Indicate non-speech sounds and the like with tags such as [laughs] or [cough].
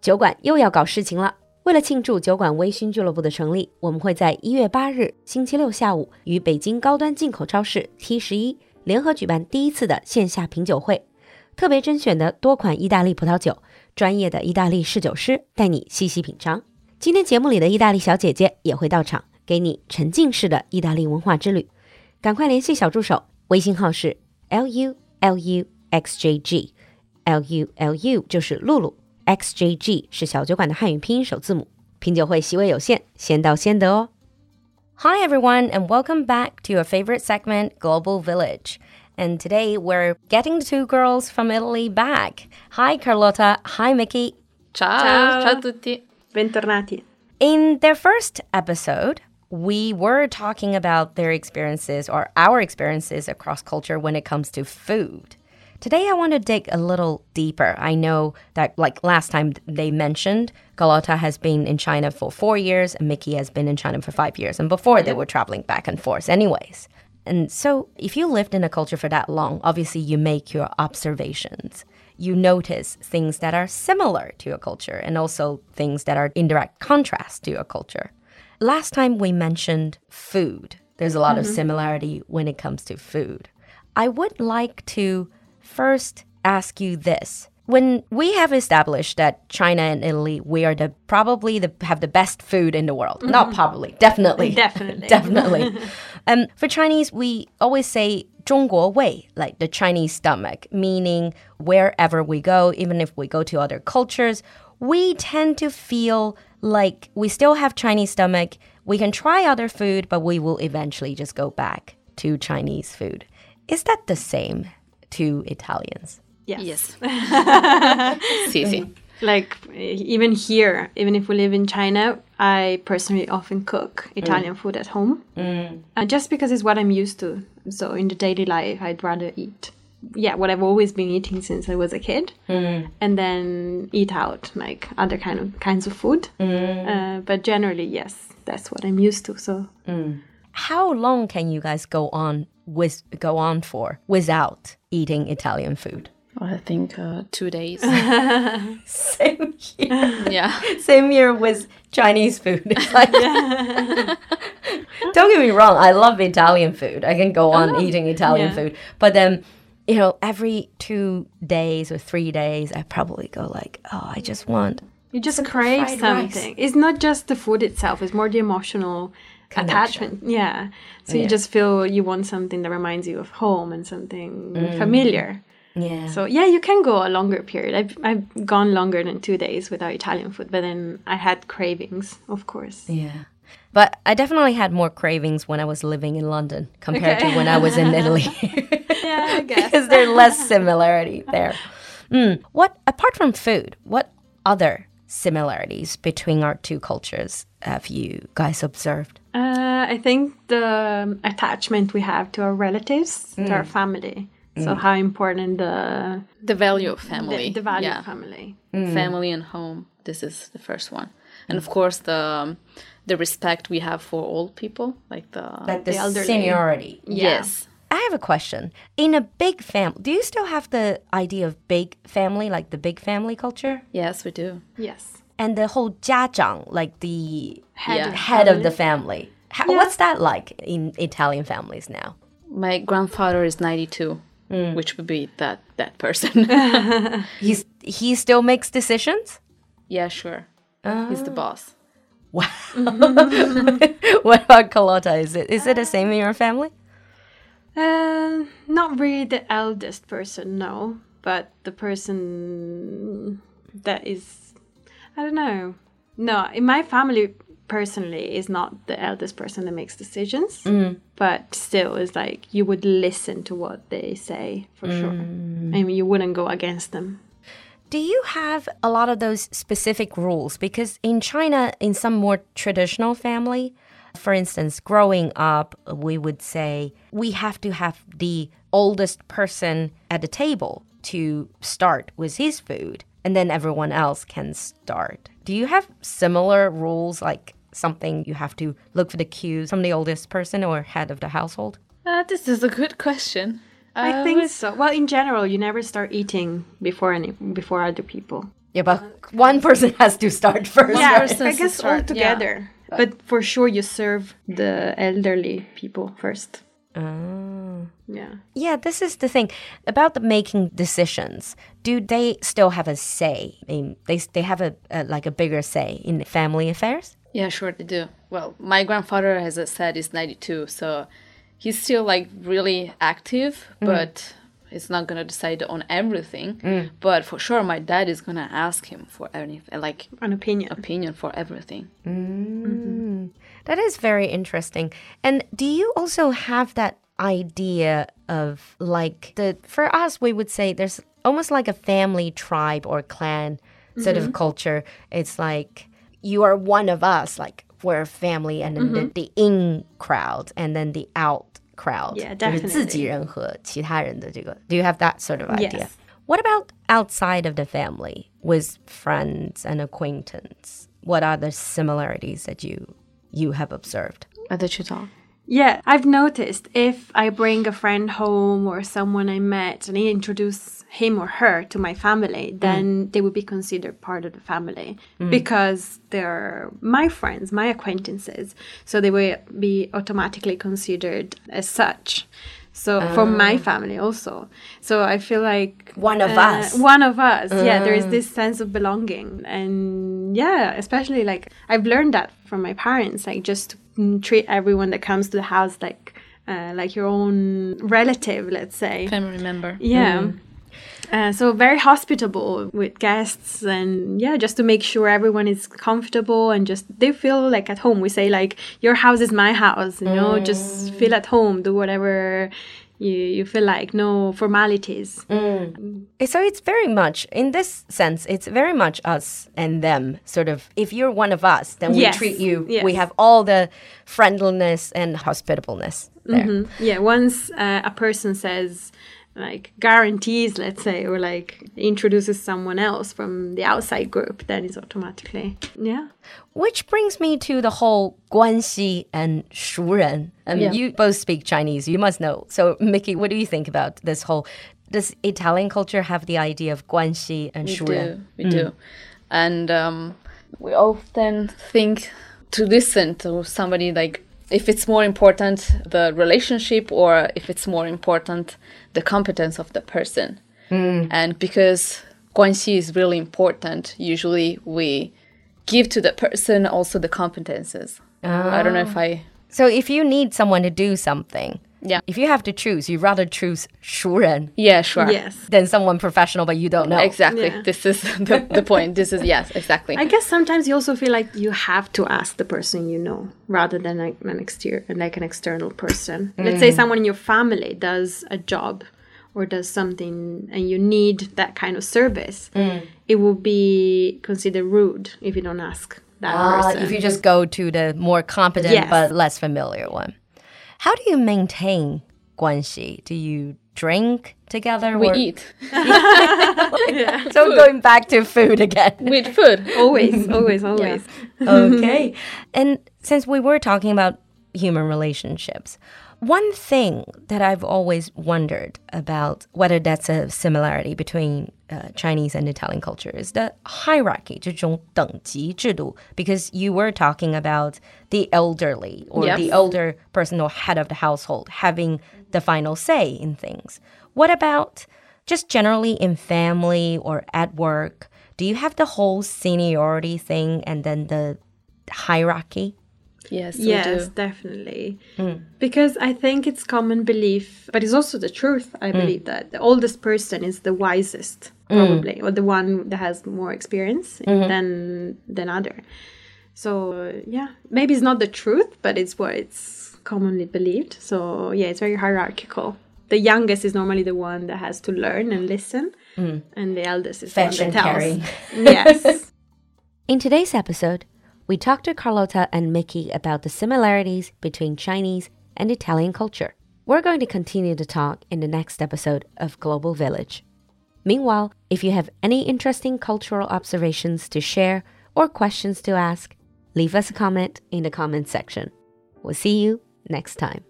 酒馆又要搞事情了。为了庆祝酒馆微醺俱乐部的成立，我们会在一月八日星期六下午与北京高端进口超市 T 十一联合举办第一次的线下品酒会。特别甄选的多款意大利葡萄酒，专业的意大利侍酒师带你细细品尝。今天节目里的意大利小姐姐也会到场，给你沉浸式的意大利文化之旅。赶快联系小助手，微信号是 l u l u x j g，l u l u 就是露露。XJG 是小酒馆的汉语拼音首字母。品酒会席位有限，先到先得哦。Hi everyone, and welcome back to your favorite segment, Global Village. And today we're getting the two girls from Italy back. Hi Carlotta. Hi Mickey. Ciao. Ciao. Ciao a tutti. Bentornati. In their first episode, we were talking about their experiences or our experiences across culture when it comes to food. Today, I want to dig a little deeper. I know that, like last time they mentioned, Carlotta has been in China for four years and Mickey has been in China for five years. And before, they were traveling back and forth, anyways. And so, if you lived in a culture for that long, obviously you make your observations. You notice things that are similar to your culture and also things that are in direct contrast to your culture. Last time we mentioned food. There's a lot of mm-hmm. similarity when it comes to food. I would like to first ask you this. When we have established that China and Italy, we are the probably the have the best food in the world. Not probably, definitely, Definitely. [laughs] definitely. [laughs] um, for Chinese, we always say 中国味, like the Chinese stomach, meaning wherever we go, even if we go to other cultures, we tend to feel like we still have Chinese stomach. We can try other food, but we will eventually just go back to Chinese food. Is that the same To Italians? Yes. Yes. [laughs] [laughs] sì, sì. Like even here, even if we live in China, I personally often cook Italian food at home. Uh, just because it's what I'm used to. So in the daily life, I'd rather eat. Yeah, what I've always been eating since I was a kid, and then eat out like other kind of kinds of food. Uh, but generally, yes, that's what I'm used to. So How long can you guys go on with go on for without eating Italian food? I think uh, two days. [laughs] Same here. [laughs] yeah. Same here with Chinese food. [laughs] Like, don't get me wrong, I love Italian food. I can go on eating Italian Yeah. food. But then, you know, every two days or three days, I probably go like, oh, I just want. You just crave fried rice. something. It's not just the food itself, it's more the emotional. Attachment. Yeah. So Yeah. you just feel you want something that reminds you of home and something Mm. familiar. Yeah. So yeah, you can go a longer period. I've I've gone longer than two days without Italian food, but then I had cravings, of course. Yeah. But I definitely had more cravings when I was living in London compared to when I was in [laughs] Italy. Yeah, I [laughs] guess. because there's less similarity there. Mm. What apart from food, what other similarities between our two cultures have you guys observed? Uh, I think the um, attachment we have to our relatives, to Mm. our family. So how important the The value of family. the value yeah. of family. Family and home. This is the first one. And of course, the um, the respect we have for old people, like the. Like the, The elderly. seniority. Yes. I have a question. In a big family, do you still have the idea of big family, like the big family culture? Yes, we do. Yes. And the whole 家长, like the Head Yeah. of head of the family. family. How, What's that like in Italian families now? My grandfather is 92, which would be that that person. [laughs] [laughs] He's he still makes decisions? yeah, sure. He's the boss. Wow. [laughs] what about Carlotta? Is it is it the same in your family? Uh, not really the eldest person, no, but the person that is, I don't know. No, in my family, personally, is not the eldest person that makes decisions, mm. but still, is like you would listen to what they say for sure. Mm. I mean, you wouldn't go against them. Do you have a lot of those specific rules? Because in China, in some more traditional family, for instance, growing up, we would say we have to have the oldest person at the table to start with his food, and then everyone else can start. Do you have similar rules, like something you have to look for the cues from the oldest person or head of the household? Uh, this is a good question. I Uh, think with- so. Well, in general, you never start eating before any before other people. Yeah, but one person has to start first. yeah, right? I guess all start, yeah. together. But for sure, you serve the elderly people first. Oh. Yeah. Yeah, this is the thing about the making decisions. Do they still have a say? I mean, they they have a, a like a bigger say in family affairs. Yeah, sure they do. Well, my grandfather, as I said, is 92, so he's still like really active, mm. but it's not gonna decide on everything. Mm. But for sure, my dad is gonna ask him for anything, like An opinion. opinion for everything. Mm. That is very interesting. And do you also have that idea of like the for us we would say there's almost like a family tribe or clan sort mm -hmm. of mm-hmm. culture. It's like you are one of us, like we're a family and then mm -hmm. the, mm-hmm. the in crowd and then the out crowd. Yeah, definitely. Do you have that sort of idea? Yes. What about outside of the family with friends and acquaintance? What are the similarities that you you have observed? I let you talk. Yeah, I've noticed if I bring a friend home or someone I met and I introduce him or her to my family, mm. then they would be considered part of the family mm. because they're my friends, my acquaintances. So they will be automatically considered as such. So for oh. my family also. So I feel like One of uh, us. One of us. Yeah, there is mm. this sense of belonging. And yeah, especially like I've learned that from my parents, like just mm, treat everyone that comes to the house like uh, like your own relative, let's say. Family member. Yeah. Uh, so very hospitable with guests and yeah just to make sure everyone is comfortable and just they feel like at home we say like your house is my house you know just feel at home do whatever you, you feel like no formalities So it's very much, in this sense, it's very much us and them. Sort of, if you're one of us, then we Yes, treat you. yes. We have all the friendliness and hospitableness there. Mm, yeah once uh, a person says like guarantees, let's say, or like introduces someone else from the outside group, then it's automatically yeah. Which brings me to the whole guanxi and shuren. I mean, yeah. you both speak Chinese, you must know. So, Mickey, what do you think about this whole? Does Italian culture have the idea of guanxi and shuren? We do, we mm. do, and um, we often think to listen to somebody like if it's more important the relationship or if it's more important the competence of the person. Hmm. And because guanxi is really important, usually we give to the person also the competences. I don't know if ah. I So, if you need someone to do something, Yeah. if you have to choose, you'd rather choose 熟人 Yeah, sure. yes than someone professional, but you don't know. Exactly. Yeah. This is [laughs] the, the point. This is yes, exactly. I guess sometimes you also feel like you have to ask the person you know rather than like an exterior, like an external person. Let's say someone in your family does a job or does something and you need that kind of service. It will be considered rude if you don't ask that Ah, person. if you just go to the more competent Yes. but less familiar one. How do you maintain 关系? Do you drink together? we or- eat [laughs] So going back to food again. with food. always, [laughs] always, always. okay. And since we were talking about human relationships, one thing that I've always wondered about whether that's a similarity between uh, Chinese and Italian culture is the hierarchy, 这种等级制度, because you were talking about the elderly or Yes. the older person or head of the household having the final say in things. What about just generally in family or at work? Do you have the whole seniority thing and then the hierarchy? Yes, Yes, do. definitely. Mm. Because I think it's common belief, but it's also the truth. I mm. believe that the oldest person is the wisest, mm. probably, or the one that has more experience mm-hmm. than than other. So yeah, maybe it's not the truth, but it's what it's commonly believed. So yeah, it's very hierarchical. The youngest is normally the one that has to learn and listen, and the eldest is Fetch the one and that carry. Yes. [laughs] In today's episode, we talked to Carlotta and Mickey about the similarities between Chinese and Italian culture. We're going to continue to talk in the next episode of Global Village. Meanwhile, if you have any interesting cultural observations to share or questions to ask, leave us a comment in the comment section. We'll see you next time.